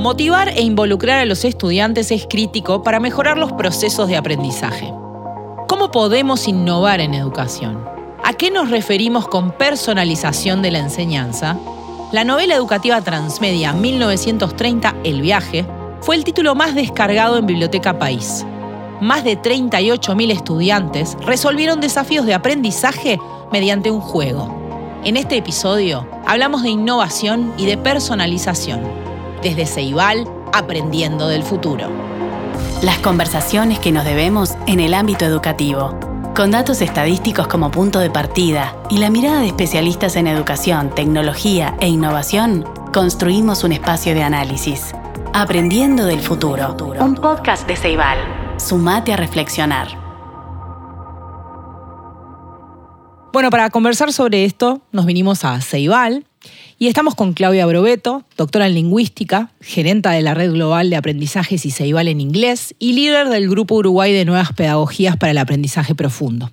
Motivar e involucrar a los estudiantes es crítico para mejorar los procesos de aprendizaje. ¿Cómo podemos innovar en educación? ¿A qué nos referimos con personalización de la enseñanza? La novela educativa transmedia 1930 El viaje fue el título más descargado en Biblioteca País. Más de 38.000 estudiantes resolvieron desafíos de aprendizaje mediante un juego. En este episodio hablamos de innovación y de personalización. Desde Ceibal, aprendiendo del futuro. Las conversaciones que nos debemos en el ámbito educativo, con datos estadísticos como punto de partida y la mirada de especialistas en educación, tecnología e innovación, construimos un espacio de análisis. Aprendiendo del futuro. Un podcast de Ceibal. Sumate a reflexionar. Bueno, para conversar sobre esto, nos vinimos a Ceibal y estamos con Claudia Brobeto, doctora en lingüística, gerenta de la Red Global de Aprendizajes y Ceibal en inglés y líder del Grupo Uruguay de Nuevas Pedagogías para el Aprendizaje Profundo.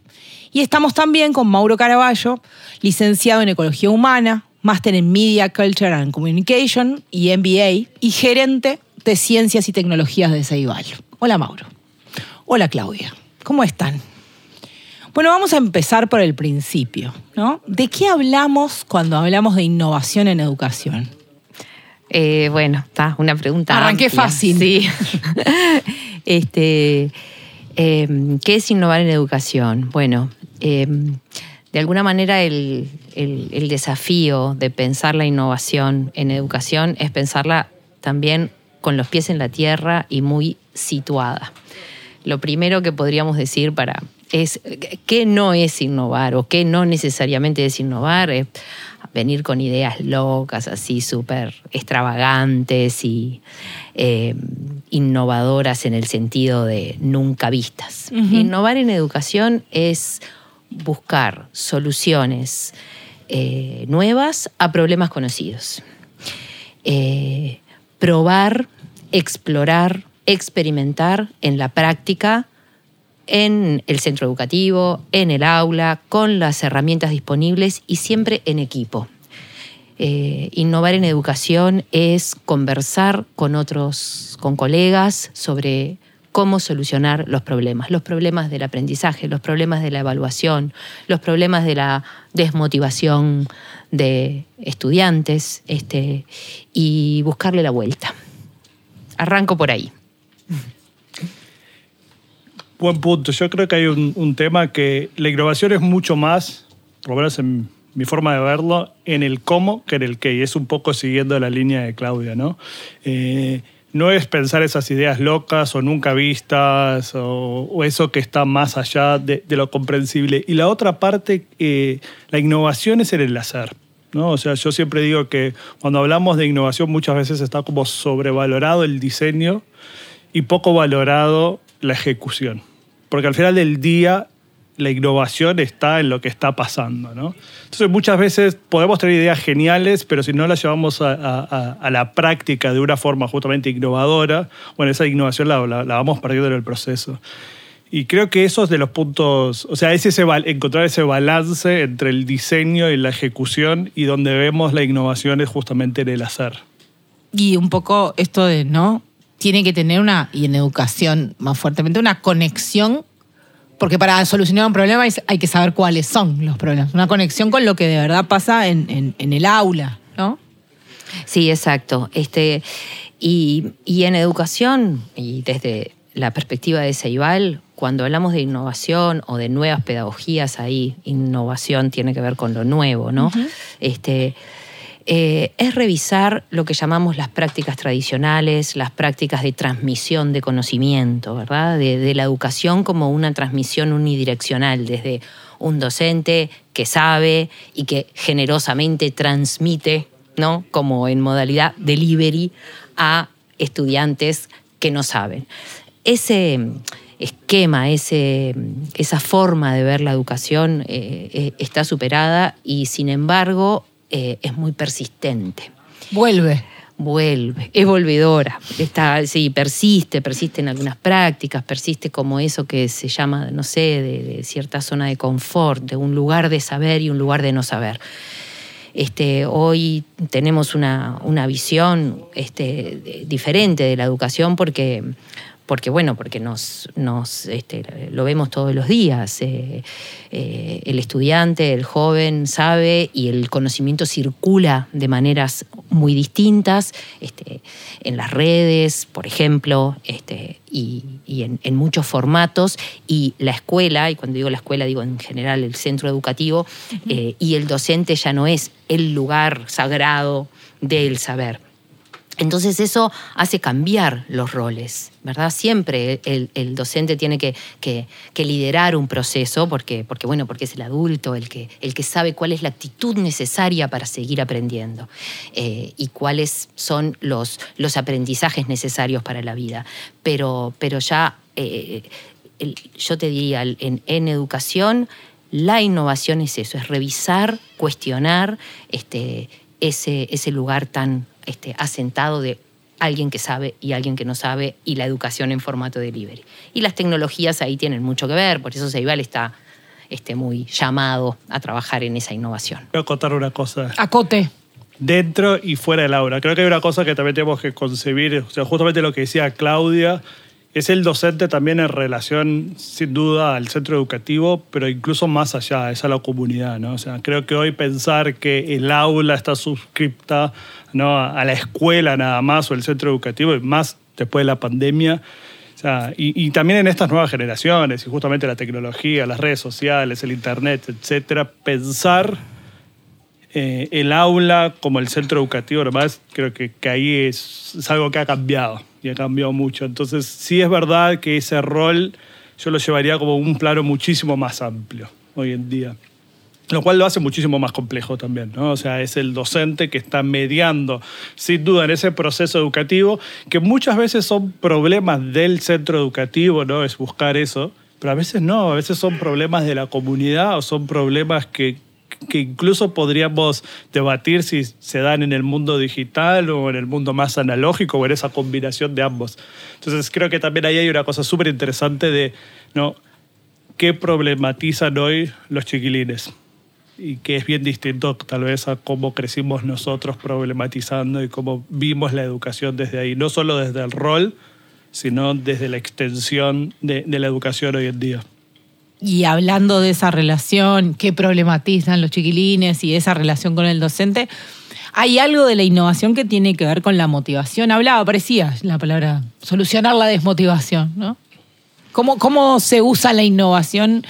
Y estamos también con Mauro Caraballo, licenciado en Ecología Humana, máster en Media, Culture and Communication y MBA, y gerente de Ciencias y Tecnologías de Ceibal. Hola Mauro. Hola Claudia. ¿Cómo están? Bueno, vamos a empezar por el principio, ¿no? ¿De qué hablamos cuando hablamos de innovación en educación? Eh, bueno, está una pregunta. Arranqué fácil. Sí. este, em, ¿Qué es innovar en educación? Bueno, em, de alguna manera el, el, desafío de pensar la innovación en educación es pensarla también con los pies en la tierra y muy situada. Lo primero que podríamos decir para es qué no es innovar o qué no necesariamente es innovar, es venir con ideas locas, así súper extravagantes y eh, innovadoras en el sentido de nunca vistas. Innovar en educación es buscar soluciones eh, nuevas a problemas conocidos. Eh, probar, explorar, experimentar en la práctica en el centro educativo, en el aula, con las herramientas disponibles y siempre en equipo. Eh, innovar en educación es conversar con otros, con colegas sobre cómo solucionar los problemas, los problemas del aprendizaje, los problemas de la evaluación, los problemas de la desmotivación de estudiantes este, y buscarle la vuelta. Arranco por ahí. Buen punto. Yo creo que hay un, tema que la innovación es mucho más, por lo menos en mi forma de verlo, en el cómo que en el qué. Y es un poco siguiendo la línea de Claudia, ¿no? Eh, no es pensar esas ideas locas o nunca vistas o, eso que está más allá de, lo comprensible. Y la otra parte, eh, la innovación es el hacer. ¿no? O sea, yo siempre digo que cuando hablamos de innovación muchas veces está como sobrevalorado el diseño y poco valorado la ejecución. Porque al final del día la innovación está en lo que está pasando. Entonces muchas veces podemos tener ideas geniales, pero si no las llevamos a, la práctica de una forma justamente innovadora, bueno, esa innovación la, vamos perdiendo en el proceso. Y creo que eso es de los puntos, o sea, es ese, encontrar ese balance entre el diseño y la ejecución y donde vemos la innovación es justamente en el hacer. Y un poco esto de, ¿no? Tiene que tener una, y en educación más fuertemente, una conexión, porque para solucionar un problema hay que saber cuáles son los problemas, una conexión con lo que de verdad pasa en, el aula, ¿no? Sí, exacto. Este, y, en educación, y desde la perspectiva de Ceibal, cuando hablamos de innovación o de nuevas pedagogías, ahí innovación tiene que ver con lo nuevo, ¿no? este, eh, es revisar lo que llamamos las prácticas tradicionales, las prácticas de transmisión de conocimiento, ¿verdad? De, la educación como una transmisión unidireccional, desde un docente que sabe y que generosamente transmite, ¿no? Como en modalidad delivery a estudiantes que no saben. Ese esquema, ese, esa forma de ver la educación eh, eh, está superada y sin embargo eh, es muy persistente. Vuelve. Vuelve, es volvedora. Está, sí, persiste, persiste en algunas prácticas, persiste como eso que se llama, no sé, de, cierta zona de confort, de un lugar de saber y un lugar de no saber. este, hoy tenemos una, visión este, diferente de la educación porque porque bueno, porque nos, nos este, lo vemos todos los días. Eh, eh, el estudiante, el joven sabe y el conocimiento circula de maneras muy distintas, este, en las redes, por ejemplo, este, y, en, muchos formatos. Y la escuela, y cuando digo la escuela digo en general el centro educativo, eh, y el docente ya no es el lugar sagrado del saber entonces eso hace cambiar los roles, ¿verdad? Siempre el, docente tiene que, liderar un proceso porque, bueno, porque es el adulto el que, el que sabe cuál es la actitud necesaria para seguir aprendiendo eh, y cuáles son los, aprendizajes necesarios para la vida. Pero, pero ya, eh, yo te diría, en, en educación, la innovación es eso, es revisar, cuestionar este, ese, ese lugar tan este, asentado de alguien que sabe y alguien que no sabe y la educación en formato delivery. Y las tecnologías ahí tienen mucho que ver, por eso Ceibal está este, muy llamado a trabajar en esa innovación. Voy a contar una cosa. Acote. Dentro y fuera del aula. Creo que hay una cosa que también tenemos que concebir, o sea, justamente lo que decía Claudia, es el docente también en relación, sin duda, al centro educativo, pero incluso más allá, es a la comunidad. ¿no? O sea, creo que hoy pensar que el aula está suscripta ¿no? a la escuela nada más o el centro educativo, y más después de la pandemia, o sea, y, también en estas nuevas generaciones, y justamente la tecnología, las redes sociales, el Internet, etcétera, pensar eh, el aula como el centro educativo, además, creo que, que ahí es algo que ha cambiado ha cambiado mucho. Entonces, sí es verdad que ese rol yo lo llevaría como un plano muchísimo más amplio hoy en día. Lo cual lo hace muchísimo más complejo también, ¿no? O sea, es el docente que está mediando, sin duda, en ese proceso educativo, que muchas veces son problemas del centro educativo, ¿no? Es buscar eso, pero a veces no, a veces son problemas de la comunidad o son problemas que, que incluso podríamos debatir si se dan en el mundo digital o en el mundo más analógico o en esa combinación de ambos. Entonces creo que también ahí hay una cosa súper interesante de ¿no? qué problematizan hoy los chiquilines y que es bien distinto tal vez a cómo crecimos nosotros problematizando y cómo vimos la educación desde ahí, no solo desde el rol, sino desde la extensión de, de la educación hoy en día y hablando de esa relación, qué problematizan los chiquilines y esa relación con el docente, hay algo de la innovación que tiene que ver con la motivación. Hablaba, parecía la palabra, solucionar la desmotivación, ¿no? ¿Cómo, cómo se usa la innovación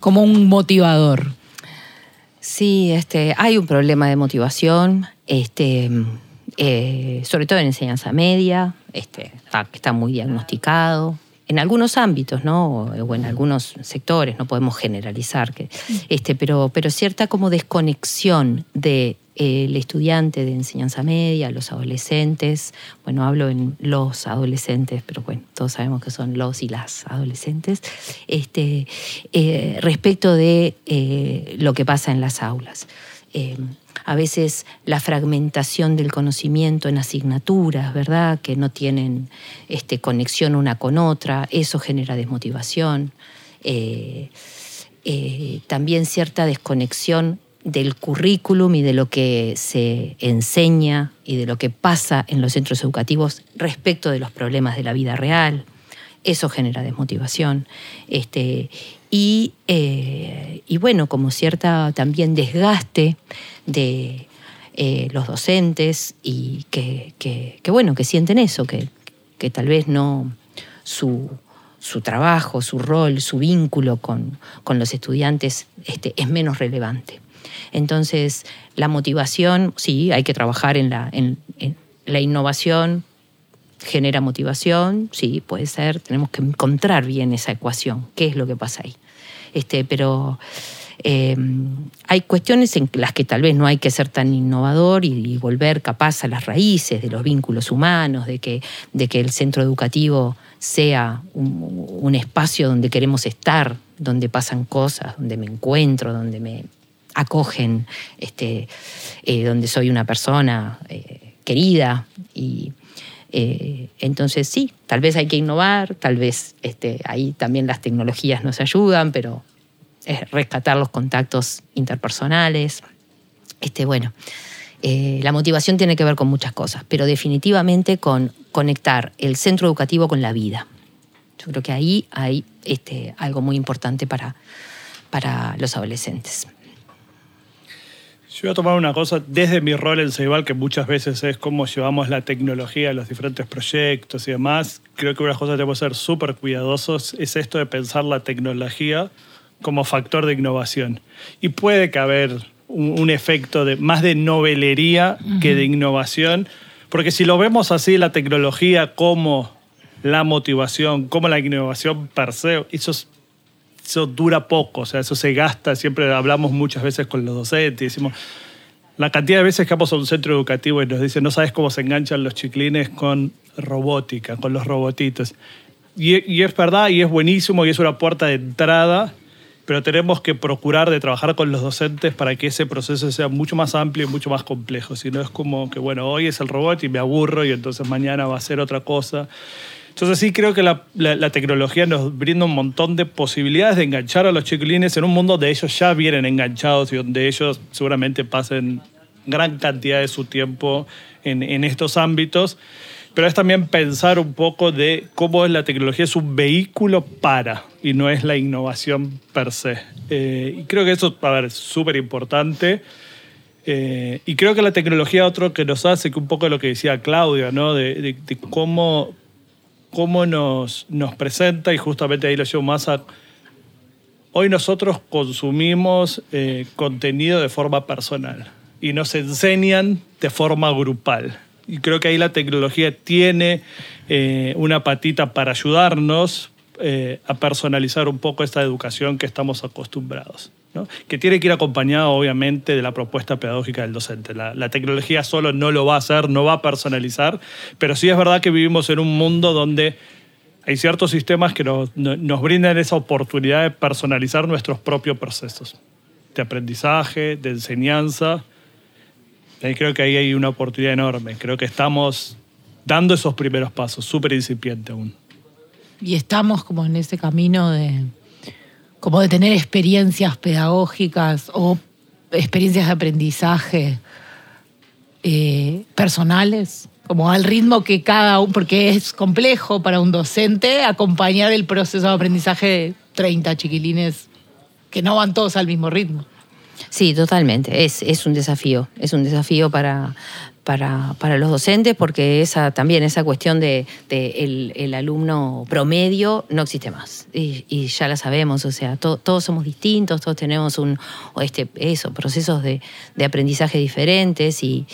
como un motivador? Sí, este, hay un problema de motivación, este, eh, sobre todo en enseñanza media, este, está muy diagnosticado, en algunos ámbitos, ¿no? O en algunos sectores, no podemos generalizar, que, este, pero, pero cierta como desconexión del de, el estudiante de enseñanza media, los adolescentes, bueno, hablo en los adolescentes, pero bueno, todos sabemos que son los y las adolescentes, este, eh, respecto de eh, lo que pasa en las aulas. Eh, a veces la fragmentación del conocimiento en asignaturas, ¿verdad? Que no tienen este, conexión una con otra, eso genera desmotivación. Eh, eh, también cierta desconexión del currículum y de lo que se enseña y de lo que pasa en los centros educativos respecto de los problemas de la vida real. Eso genera desmotivación. Este, y, eh, y bueno, como cierta también desgaste de eh, los docentes y que, bueno, que sienten eso, que, que tal vez no su, su, trabajo, su rol, su vínculo con, con los estudiantes este, es menos relevante. Entonces, la motivación, sí, hay que trabajar en la, en la innovación, genera motivación, sí, puede ser, tenemos que encontrar bien esa ecuación, qué es lo que pasa ahí. Este, pero eh, hay cuestiones en las que tal vez no hay que ser tan innovador y, volver capaz a las raíces de los vínculos humanos, de que, de que el centro educativo sea un, espacio donde queremos estar, donde pasan cosas, donde me encuentro, donde me acogen, este, eh, donde soy una persona eh, querida y eh, entonces sí, tal vez hay que innovar, tal vez este, ahí también las tecnologías nos ayudan, pero es rescatar los contactos interpersonales. Este, bueno, eh, la motivación tiene que ver con muchas cosas, pero definitivamente con conectar el centro educativo con la vida. Yo creo que ahí hay este, algo muy importante para, para los adolescentes. Yo voy a tomar una cosa desde mi rol en Ceibal, que muchas veces es cómo llevamos la tecnología a los diferentes proyectos y demás. Creo que una cosa que tenemos que ser súper cuidadosos es esto de pensar la tecnología como factor de innovación. Y puede que haber un, efecto de, más de novelería que de innovación, porque si lo vemos así, la tecnología como la motivación, como la innovación per se, eso, eso dura poco, o sea, eso se gasta, siempre hablamos muchas veces con los docentes, y decimos, la cantidad de veces que vamos a un centro educativo y nos dicen, no sabes cómo se enganchan los chiclines con robótica, con los robotitos. Y, y, es verdad, y es buenísimo, y es una puerta de entrada pero tenemos que procurar de trabajar con los docentes para que ese proceso sea mucho más amplio y mucho más complejo. Si no es como que, bueno, hoy es el robot y me aburro y entonces mañana va a ser otra cosa. Entonces sí creo que la, la, tecnología nos brinda un montón de posibilidades de enganchar a los chiquilines en un mundo donde ellos ya vienen enganchados y donde ellos seguramente pasen gran cantidad de su tiempo en, en estos ámbitos pero es también pensar un poco de cómo la tecnología es un vehículo para y no es la innovación per se. Eh, y creo que eso a ver, es súper importante. Eh, y creo que la tecnología otro que nos hace, que un poco lo que decía Claudia, ¿no? de, cómo, cómo nos, nos presenta, y justamente ahí lo llevo más. Hoy nosotros consumimos eh, contenido de forma personal y nos enseñan de forma grupal. Y creo que ahí la tecnología tiene eh, una patita para ayudarnos eh, a personalizar un poco esta educación que estamos acostumbrados. Que tiene que ir acompañado obviamente de la propuesta pedagógica del docente. La, tecnología solo no lo va a hacer, no va a personalizar, pero sí es verdad que vivimos en un mundo donde hay ciertos sistemas que nos, nos brindan esa oportunidad de personalizar nuestros propios procesos de aprendizaje, de enseñanza, creo que ahí hay una oportunidad enorme. Creo que estamos dando esos primeros pasos, súper incipiente aún. Y estamos como en ese camino de, como de tener experiencias pedagógicas o experiencias de aprendizaje eh, personales, como al ritmo que cada uno, porque es complejo para un docente acompañar el proceso de aprendizaje de 30 chiquilines que no van todos al mismo ritmo. Sí, totalmente. Es, es un desafío. Es un desafío para, para, para, los docentes porque esa también esa cuestión de, el, alumno promedio no existe más. Y, ya la sabemos o sea todos somos distintos todos tenemos un este eso procesos de, aprendizaje diferentes y,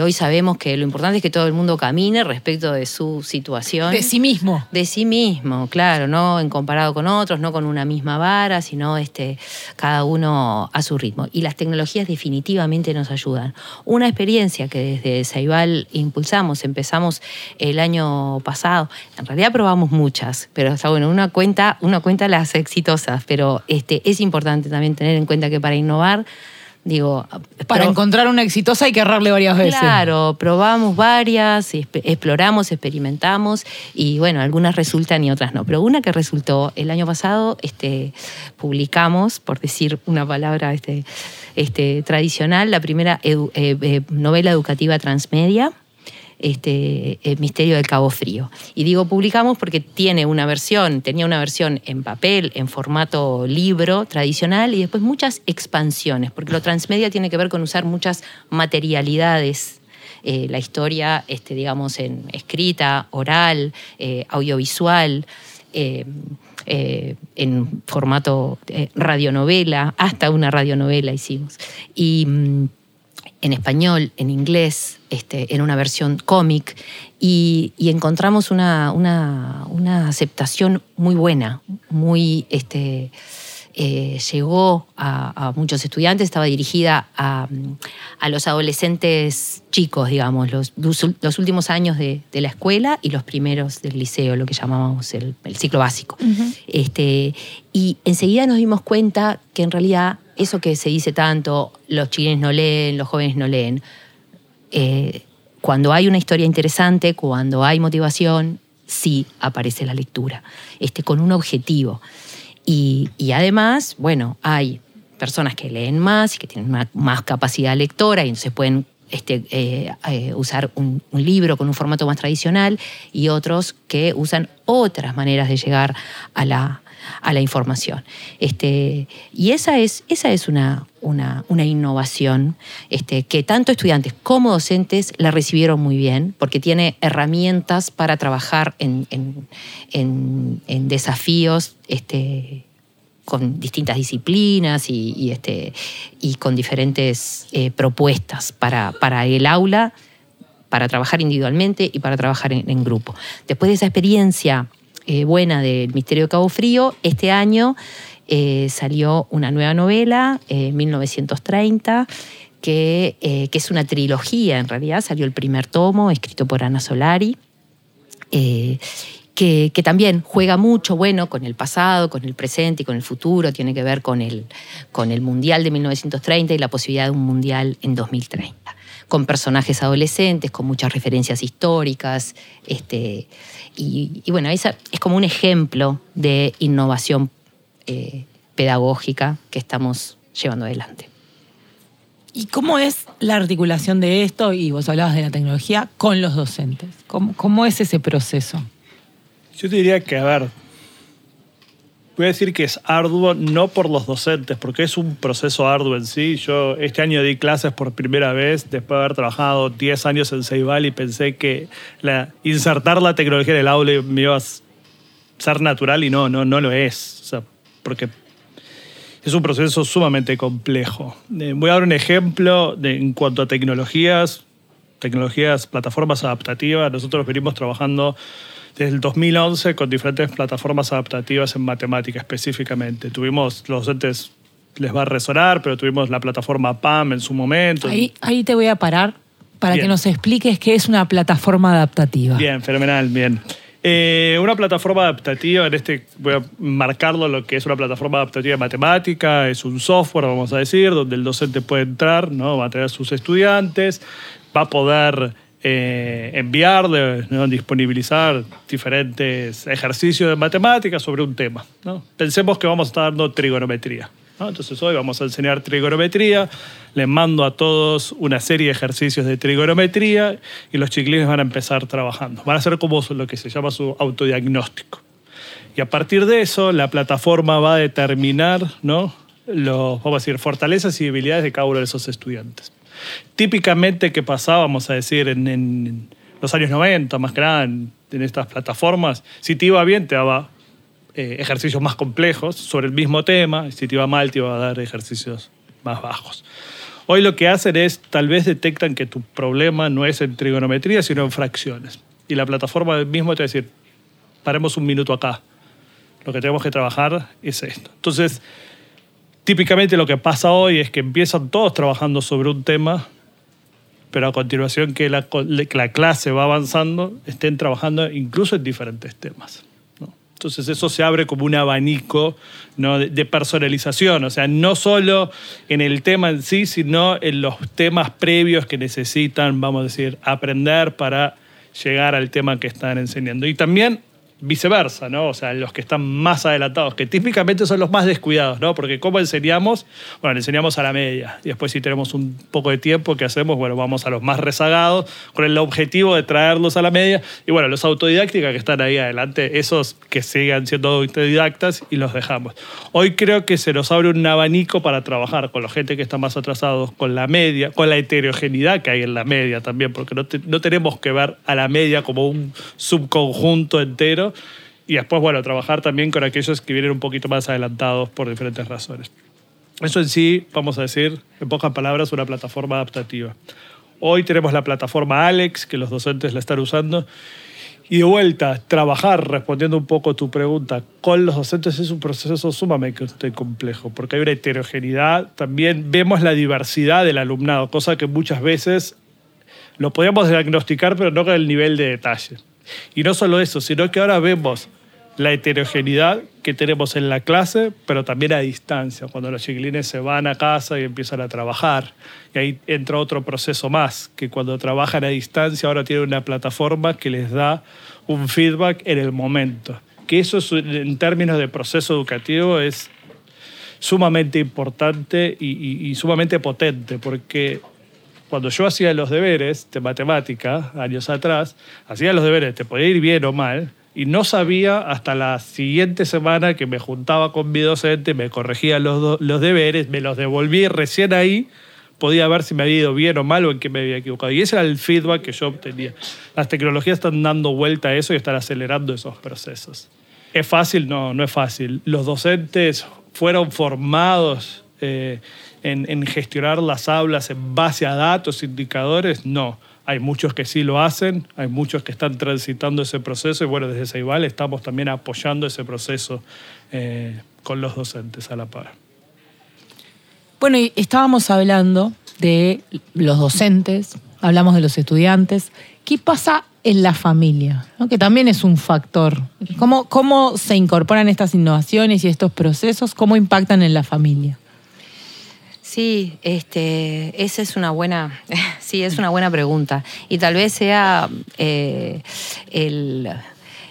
hoy sabemos que lo importante es que todo el mundo camine respecto de su situación. De sí mismo. De sí mismo claro no en comparado con otros no con una misma vara sino este cada uno a su ritmo. Y las tecnologías definitivamente nos ayudan. Una experiencia que desde Saibal impulsamos, empezamos el año pasado. En realidad probamos muchas, pero está bueno, una cuenta, una cuenta las exitosas, pero este, es importante también tener en cuenta que para innovar Digo, para encontrar una exitosa hay que errarle varias veces. Claro, probamos varias, exploramos, experimentamos y bueno, algunas resultan y otras no. Pero una que resultó el año pasado, este, publicamos, por decir una palabra este, este, tradicional, la primera eh, eh, novela educativa transmedia este, el Misterio del Cabo Frío. Y digo publicamos porque tiene una versión, tenía una versión en papel, en formato libro tradicional y después muchas expansiones, porque lo transmedia tiene que ver con usar muchas materialidades eh, la historia, este, digamos, en escrita, oral, eh, audiovisual, eh, en formato radionovela, hasta una radionovela hicimos. Y mm, en español, en inglés, este, en una versión cómic, y, encontramos una, aceptación muy buena, muy... Este, eh, llegó a, muchos estudiantes, estaba dirigida a, los adolescentes chicos, digamos, los, los últimos años de, la escuela y los primeros del liceo, lo que llamábamos el, ciclo básico. este, y enseguida nos dimos cuenta que en realidad eso que se dice tanto, los chilenos no leen, los jóvenes no leen, eh, cuando hay una historia interesante, cuando hay motivación, sí aparece la lectura, este, con un objetivo. Y, además, bueno, hay personas que leen más y que tienen más capacidad lectora y entonces pueden este, eh, eh, usar un, libro con un formato más tradicional y otros que usan otras maneras de llegar a la, información. Este, y esa es, esa es una, una, innovación este, que tanto estudiantes como docentes la recibieron muy bien, porque tiene herramientas para trabajar en, en desafíos este, con distintas disciplinas y, este, y con diferentes eh, propuestas para, para, el aula, para trabajar individualmente y para trabajar en, grupo. Después de esa experiencia eh, buena del Misterio de Cabo Frío, este año eh, salió una nueva novela, 1930, que, que, es una trilogía en realidad, salió el primer tomo, escrito por Ana Solari que, también juega mucho, bueno, con el pasado, con el presente y con el futuro, tiene que ver con el, con el Mundial de 1930 y la posibilidad de un Mundial en 2030, con personajes adolescentes, con muchas referencias históricas, este, y, bueno, esa es como un ejemplo de innovación eh, pedagógica que estamos llevando adelante. ¿Y cómo es la articulación de esto, y vos hablabas de la tecnología, con los docentes? ¿Cómo, cómo es ese proceso? Yo te diría que, a ver, voy a decir que es arduo no por los docentes, porque es un proceso arduo en sí. Yo este año di clases por primera vez después de haber trabajado 10 años en Ceibal y pensé que la, insertar la tecnología en el aula me iba a ser natural y no, no, no lo es. O sea, porque es un proceso sumamente complejo. Eh, voy a dar un ejemplo de, en cuanto a tecnologías, tecnologías, plataformas adaptativas. Nosotros venimos trabajando desde el 2011 con diferentes plataformas adaptativas en matemática específicamente. Tuvimos, los docentes les va a resonar, pero tuvimos la plataforma PAM en su momento. Ahí, ahí te voy a parar para que nos expliques qué es una plataforma adaptativa. Bien, fenomenal, bien. Eh, una plataforma adaptativa, en este voy a marcarlo lo que es una plataforma adaptativa de matemática, es un software, vamos a decir, donde el docente puede entrar, ¿no? va a tener a sus estudiantes, va a poder eh, enviar, disponibilizar diferentes ejercicios de matemáticas sobre un tema. ¿no? Pensemos que vamos a estar dando trigonometría. Entonces hoy vamos a enseñar trigonometría, les mando a todos una serie de ejercicios de trigonometría y los chiquilines van a empezar trabajando. Van a hacer como lo que se llama su autodiagnóstico. Y a partir de eso, la plataforma va a determinar ¿no? los, vamos a decir, fortalezas y debilidades de cada uno de esos estudiantes. Típicamente, ¿qué pasaba, vamos a decir, en, los años 90, más que nada, en, estas plataformas? Si te iba bien, te daba eh, ejercicios más complejos sobre el mismo tema, si te iba mal, te iba a dar ejercicios más bajos. Hoy lo que hacen es, tal vez detectan que tu problema no es en trigonometría, sino en fracciones. Y la plataforma mismo te va a decir, paremos un minuto acá. Lo que tenemos que trabajar es esto. Entonces, Típicamente lo que pasa hoy es que empiezan todos trabajando sobre un tema, pero a continuación que la, clase va avanzando, estén trabajando incluso en diferentes temas. Entonces eso se abre como un abanico de, de, personalización, o sea, no solo en el tema en sí, sino en los temas previos que necesitan, vamos a decir, aprender para llegar al tema que están enseñando. Y también viceversa, ¿no? O sea, los que están más adelantados, que típicamente son los más descuidados, ¿no? Porque ¿cómo enseñamos? Bueno, enseñamos a la media. Y después si tenemos un poco de tiempo, ¿qué hacemos? Bueno, vamos a los más rezagados con el objetivo de traerlos a la media. Y bueno, los autodidácticos que están ahí adelante, esos que sigan siendo autodidactas y los dejamos. Hoy creo que se nos abre un abanico para trabajar con la gente que está más atrasados, con la media, con la heterogeneidad que hay en la media también, porque no, no tenemos que ver a la media como un subconjunto entero, y después, bueno, trabajar también con aquellos que vienen un poquito más adelantados por diferentes razones. Eso en sí, vamos a decir, en pocas palabras, una plataforma adaptativa. Hoy tenemos la plataforma Alex, que los docentes la están usando. Y de vuelta, trabajar, respondiendo un poco tu pregunta, con los docentes es un proceso sumamente complejo, porque hay una heterogeneidad. También vemos la diversidad del alumnado, cosa que muchas veces lo podíamos diagnosticar, pero no con el nivel de detalle. Y no solo eso, sino que ahora vemos la heterogeneidad que tenemos en la clase, pero también a distancia, cuando los chiquilines se van a casa y empiezan a trabajar. Y ahí entra otro proceso más, que cuando trabajan a distancia ahora tienen una plataforma que les da un feedback en el momento. Que eso en términos de proceso educativo es sumamente importante y, sumamente potente, porque cuando yo hacía los deberes de matemática, años atrás, hacía los deberes, te podía ir bien o mal, y no sabía hasta la siguiente semana que me juntaba con mi docente, me corregía los, los deberes, me los devolví recién ahí podía ver si me había ido bien o mal o en qué me había equivocado. Y ese era el feedback que yo obtenía. Las tecnologías están dando vuelta a eso y están acelerando esos procesos. ¿Es fácil? No, no es fácil. Los docentes fueron formados eh, en, gestionar las aulas en base a datos, indicadores. No. Hay muchos que sí lo hacen, hay muchos que están transitando ese proceso y bueno, desde Ceibal estamos también apoyando ese proceso eh, con los docentes a la par. Bueno, y estábamos hablando de los docentes, hablamos de los estudiantes. ¿Qué pasa en la familia? Que también es un factor. ¿Cómo, ¿Cómo se incorporan estas innovaciones y estos procesos? ¿Cómo impactan en la familia? Sí, este, esa es una buena, sí, es una buena pregunta. Y tal vez sea eh, el,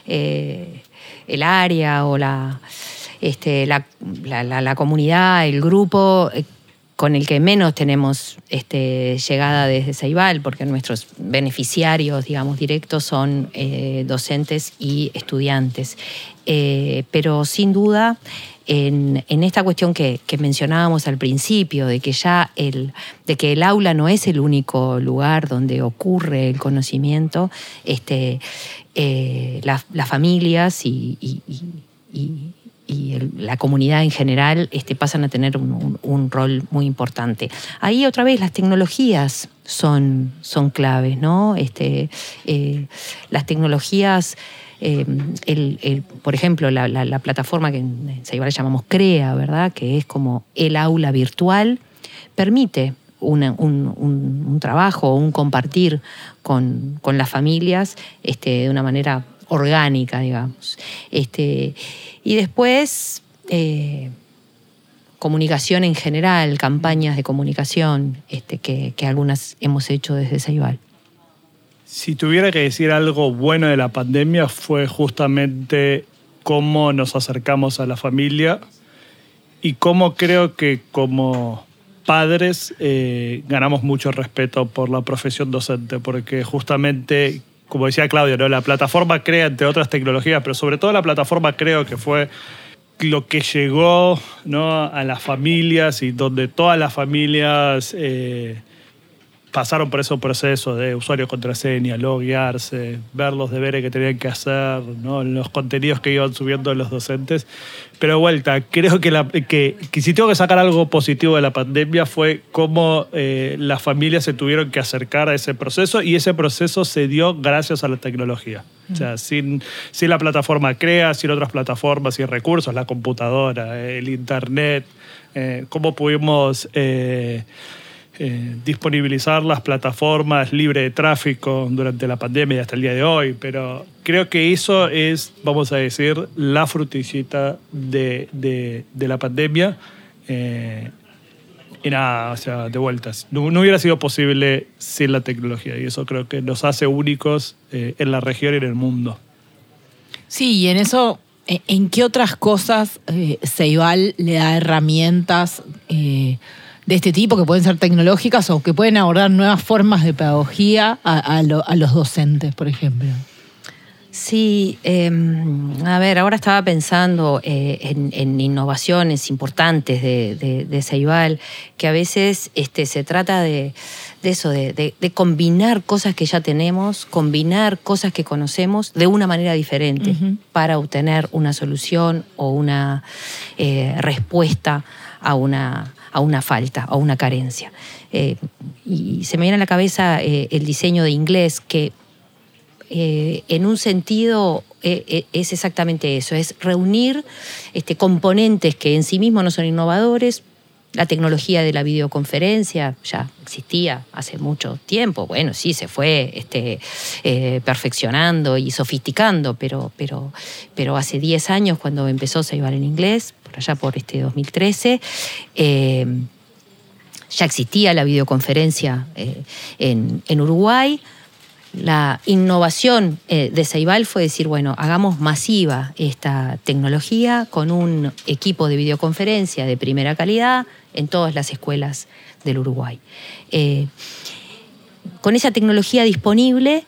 eh, el área o la, este, la, la, comunidad, el grupo eh, con el que menos tenemos este, llegada desde Ceibal, porque nuestros beneficiarios, digamos, directos son docentes y estudiantes. Pero sin duda, en, esta cuestión que, mencionábamos al principio, de que ya el, de que el aula no es el único lugar donde ocurre el conocimiento, este, eh, las familias y y la comunidad en general este, pasan a tener un, rol muy importante. Ahí otra vez las tecnologías son, son claves, ¿no? Este, eh, las tecnologías, eh, el, por ejemplo, la, plataforma que en Ceibal llamamos CREA, ¿verdad? Que es como el aula virtual, permite un, trabajo o un compartir con, con las familias este, de una manera orgánica, digamos. Este, y después, eh, comunicación en general, campañas de comunicación este, que, algunas hemos hecho desde Ceibal. Si tuviera que decir algo bueno de la pandemia fue justamente cómo nos acercamos a la familia y cómo creo que como padres eh, ganamos mucho respeto por la profesión docente, porque justamente como decía Claudio, ¿no? la plataforma crea, entre otras tecnologías, pero sobre todo la plataforma creo que fue lo que llegó ¿no? a las familias y donde todas las familias eh, pasaron por ese proceso de usuario contraseña, loguearse, ver los deberes que tenían que hacer, ¿no? los contenidos que iban subiendo los docentes. Pero de vuelta, creo que, la, que, si tengo que sacar algo positivo de la pandemia fue cómo eh, las familias se tuvieron que acercar a ese proceso y ese proceso se dio gracias a la tecnología. O sea, sin, sin la plataforma CREA, sin otras plataformas y recursos, la computadora, el Internet, eh, cómo pudimos... Eh, eh, disponibilizar las plataformas libre de tráfico durante la pandemia y hasta el día de hoy, pero creo que eso es, vamos a decir, la fruticita de, de, la pandemia. Eh, y nada, o sea, de vueltas. No, hubiera sido posible sin la tecnología y eso creo que nos hace únicos eh, en la región y en el mundo. Sí, y en eso, ¿en qué otras cosas Ceibal le da herramientas? De este tipo, que pueden ser tecnológicas o que pueden abordar nuevas formas de pedagogía a, los docentes, por ejemplo? Sí, em, a ver, ahora estaba pensando eh, en, innovaciones importantes de, de, Ceibal, que a veces este, se trata de, eso, de, combinar cosas que ya tenemos, combinar cosas que conocemos de una manera diferente para obtener una solución o una eh, respuesta a una, a una falta, a una carencia. Eh, y se me viene a la cabeza eh, el diseño de inglés, que eh, en un sentido es exactamente eso, es reunir este, componentes que en sí mismos no son innovadores, la tecnología de la videoconferencia ya existía hace mucho tiempo. Bueno, sí, se fue este, perfeccionando y sofisticando, pero, pero, pero hace 10 años, cuando empezó a llevar en inglés, allá por este 2013. Eh, ya existía la videoconferencia eh, en, Uruguay. la innovación eh, de Ceibal fue decir, bueno, hagamos masiva esta tecnología con un equipo de videoconferencia de primera calidad en todas las escuelas del Uruguay. Con esa tecnología disponible,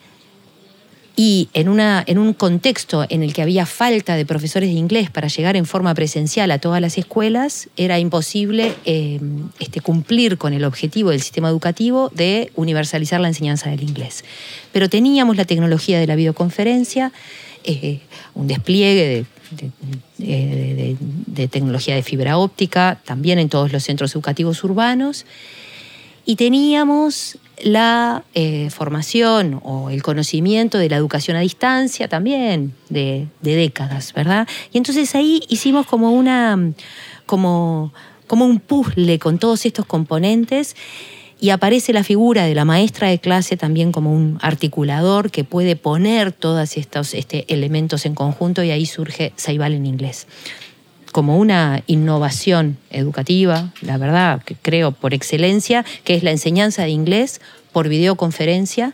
y en, una, en un contexto en el que había falta de profesores de inglés para llegar en forma presencial a todas las escuelas, era imposible eh, este, cumplir con el objetivo del sistema educativo de universalizar la enseñanza del inglés. Pero teníamos la tecnología de la videoconferencia, eh, un despliegue de, de tecnología de fibra óptica, también en todos los centros educativos urbanos, y teníamos la eh, formación o el conocimiento de la educación a distancia también de, décadas, ¿verdad? Y entonces ahí hicimos como una, como, como un puzzle con todos estos componentes y aparece la figura de la maestra de clase también como un articulador que puede poner todos estos este, elementos en conjunto y ahí surge Saibal en inglés como una innovación educativa, la verdad, que creo por excelencia, que es la enseñanza de inglés por videoconferencia,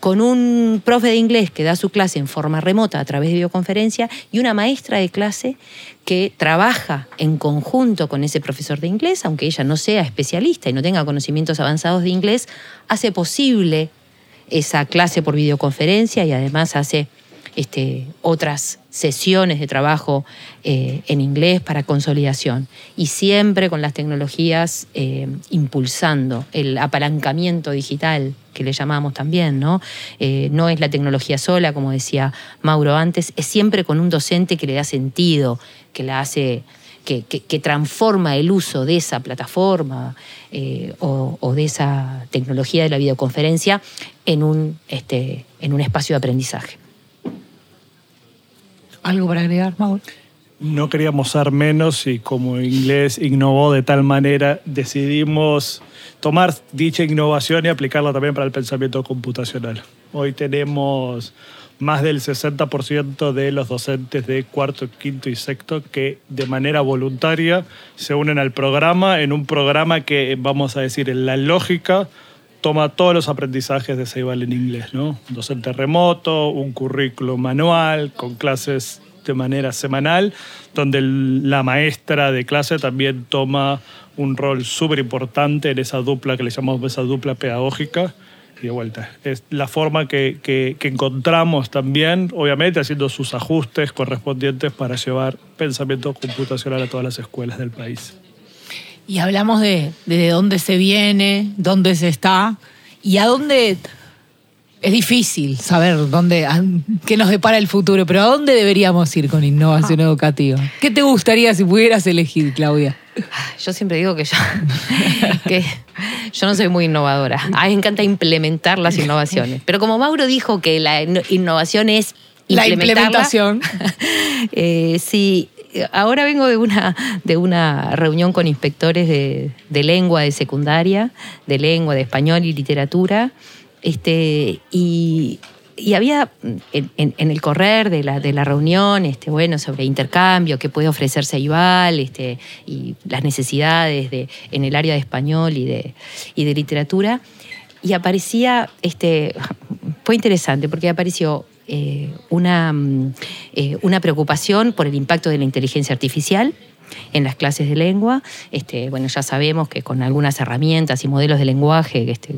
con un profe de inglés que da su clase en forma remota a través de videoconferencia y una maestra de clase que trabaja en conjunto con ese profesor de inglés, aunque ella no sea especialista y no tenga conocimientos avanzados de inglés, hace posible esa clase por videoconferencia y además hace este, otras sesiones de trabajo eh, en inglés para consolidación y siempre con las tecnologías eh, impulsando el apalancamiento digital que le llamamos también, ¿no? Eh, no es la tecnología sola, como decía Mauro antes, es siempre con un docente que le da sentido, que la hace que, transforma el uso de esa plataforma o, de esa tecnología de la videoconferencia en un, este, en un espacio de aprendizaje. ¿Algo para agregar, Mauro? No queríamos ser menos y como inglés innovó de tal manera, decidimos tomar dicha innovación y aplicarla también para el pensamiento computacional. Hoy tenemos más del 60% de los docentes de cuarto, quinto y sexto que de manera voluntaria se unen al programa, en un programa que, vamos a decir, en la lógica toma todos los aprendizajes de Ceibal en inglés, ¿no? Un docente remoto, un currículo manual, con clases de manera semanal, donde la maestra de clase también toma un rol súper importante en esa dupla que le llamamos esa dupla pedagógica. Y de vuelta, es la forma que, que, encontramos también, obviamente haciendo sus ajustes correspondientes para llevar pensamiento computacional a todas las escuelas del país. Y hablamos de, de dónde se viene, dónde se está y a dónde es difícil saber dónde, qué nos depara el futuro, pero ¿a dónde deberíamos ir con innovación ah. educativa? ¿Qué te gustaría si pudieras elegir, Claudia? Yo siempre digo que yo, que yo no soy muy innovadora. A mí me encanta implementar las innovaciones. Pero como Mauro dijo que la innovación es la implementación. eh, sí, ahora vengo de una, de una reunión con inspectores de, lengua de secundaria, de lengua, de español y literatura, este, y, había en, el correr de la, de la reunión, este, bueno, sobre intercambio, qué puede ofrecerse Igual, este, y las necesidades de, en el área de español y de, y de literatura, y aparecía, este, fue interesante porque apareció eh, una, mm, eh, una preocupación por el impacto de la inteligencia artificial en las clases de lengua. Este, bueno, ya sabemos que con algunas herramientas y modelos de lenguaje que, este,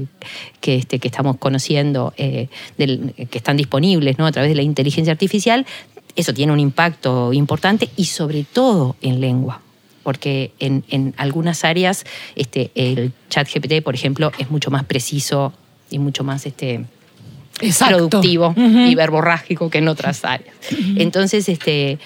que, este, que estamos conociendo, eh, que están disponibles ¿no? a través de la inteligencia artificial, eso tiene un impacto importante y sobre todo en lengua. Porque en, en algunas áreas este, el chat GPT, por ejemplo, es mucho más preciso y mucho más este, productivo y verborrágico que en otras áreas. Entonces, este,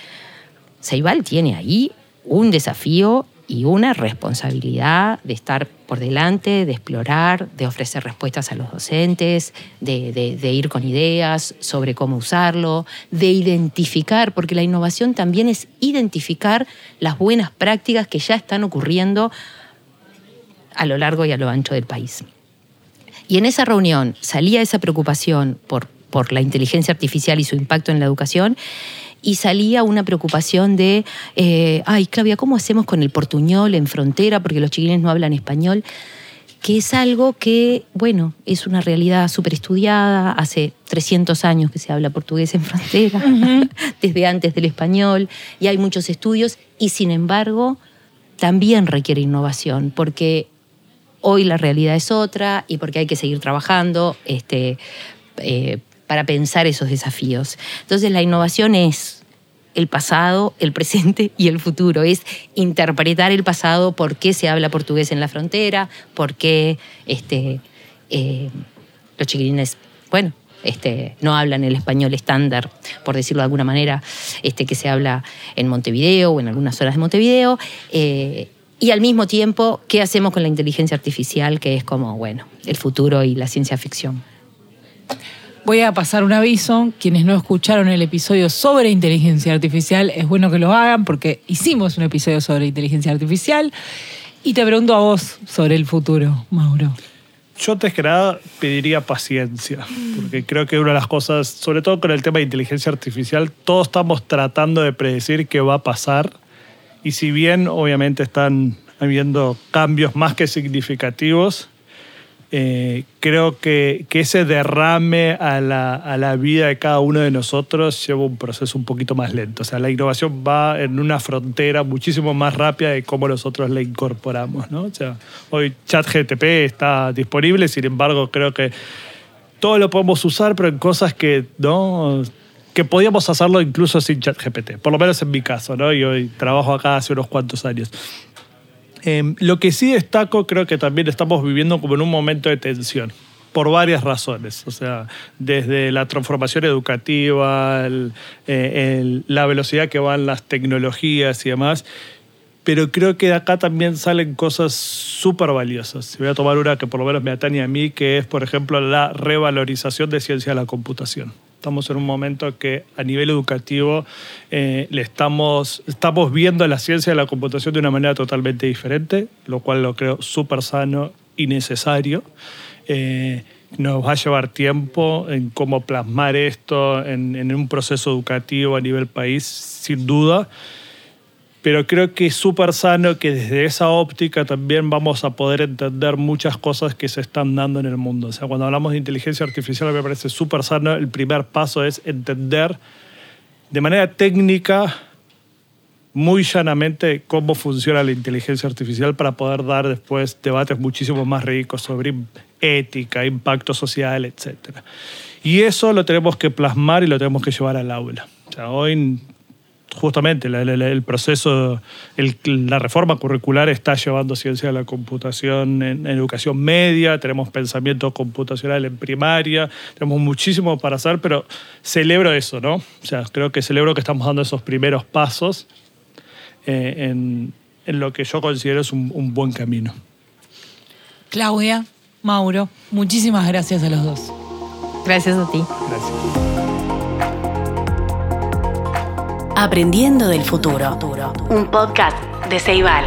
Ceibal tiene ahí un desafío y una responsabilidad de estar por delante, de explorar, de ofrecer respuestas a los docentes, de, de, ir con ideas sobre cómo usarlo, de identificar, porque la innovación también es identificar las buenas prácticas que ya están ocurriendo a lo largo y a lo ancho del país. Y en esa reunión salía esa preocupación por, por la inteligencia artificial y su impacto en la educación y salía una preocupación de, eh, ay Claudia, ¿cómo hacemos con el portuñol en frontera? Porque los chiquilines no hablan español. que es algo que, bueno, es una realidad súper estudiada, hace 300 años que se habla portugués en frontera, desde antes del español, y hay muchos estudios, y sin embargo también requiere innovación, porque hoy la realidad es otra y porque hay que seguir trabajando este, eh, para pensar esos desafíos. Entonces la innovación es el pasado, el presente y el futuro. Es interpretar el pasado, por qué se habla portugués en la frontera, por qué este, eh, los chiquilines, bueno, este, no hablan el español estándar, por decirlo de alguna manera, este, que se habla en Montevideo o en algunas horas de Montevideo. Eh, y al mismo tiempo, ¿qué hacemos con la inteligencia artificial, que es como, bueno, el futuro y la ciencia ficción? Voy a pasar un aviso. Quienes no escucharon el episodio sobre inteligencia artificial, es bueno que lo hagan porque hicimos un episodio sobre inteligencia artificial. Y te pregunto a vos sobre el futuro, Mauro. Yo antes que nada pediría paciencia, porque creo que una de las cosas, sobre todo con el tema de inteligencia artificial, todos estamos tratando de predecir qué va a pasar. Y si bien obviamente están habiendo cambios más que significativos, eh, creo que, que, ese derrame a la, a la, vida de cada uno de nosotros lleva un proceso un poquito más lento. O sea, la innovación va en una frontera muchísimo más rápida de cómo nosotros la incorporamos. ¿no? O sea, hoy ChatGTP está disponible, sin embargo, creo que todo lo podemos usar, pero en cosas que no que podíamos hacerlo incluso sin ChatGPT, por lo menos en mi caso, ¿no? Y hoy trabajo acá hace unos cuantos años. Em, lo que sí destaco, creo que también estamos viviendo como en un momento de tensión por varias razones, o sea, desde la transformación educativa, eh, la velocidad que van las tecnologías y demás, pero creo que de acá también salen cosas súper valiosas. Voy a tomar una que por lo menos me atañe a mí, que es, por ejemplo, la revalorización de ciencia de la computación. Estamos en un momento que a nivel educativo eh, le estamos, estamos viendo la ciencia de la computación de una manera totalmente diferente, lo cual lo creo súper sano y necesario. Eh, nos va a llevar tiempo en cómo plasmar esto en, en un proceso educativo a nivel país, sin duda pero creo que es súper sano que desde esa óptica también vamos a poder entender muchas cosas que se están dando en el mundo. O sea, cuando hablamos de inteligencia artificial me parece súper sano, el primer paso es entender de manera técnica, muy llanamente, cómo funciona la inteligencia artificial para poder dar después debates muchísimo más ricos sobre ética, impacto social, etc. Y eso lo tenemos que plasmar y lo tenemos que llevar al aula. O sea, hoy justamente el proceso, la reforma curricular está llevando ciencia de la computación en, educación media, tenemos pensamiento computacional en primaria, tenemos muchísimo para hacer, pero celebro eso, ¿no? O sea, creo que celebro que estamos dando esos primeros pasos eh, en, lo que yo considero es un, un buen camino. Claudia, Mauro, muchísimas gracias a los dos. Gracias a ti. Gracias. Aprendiendo del futuro. Un podcast de Ceibal.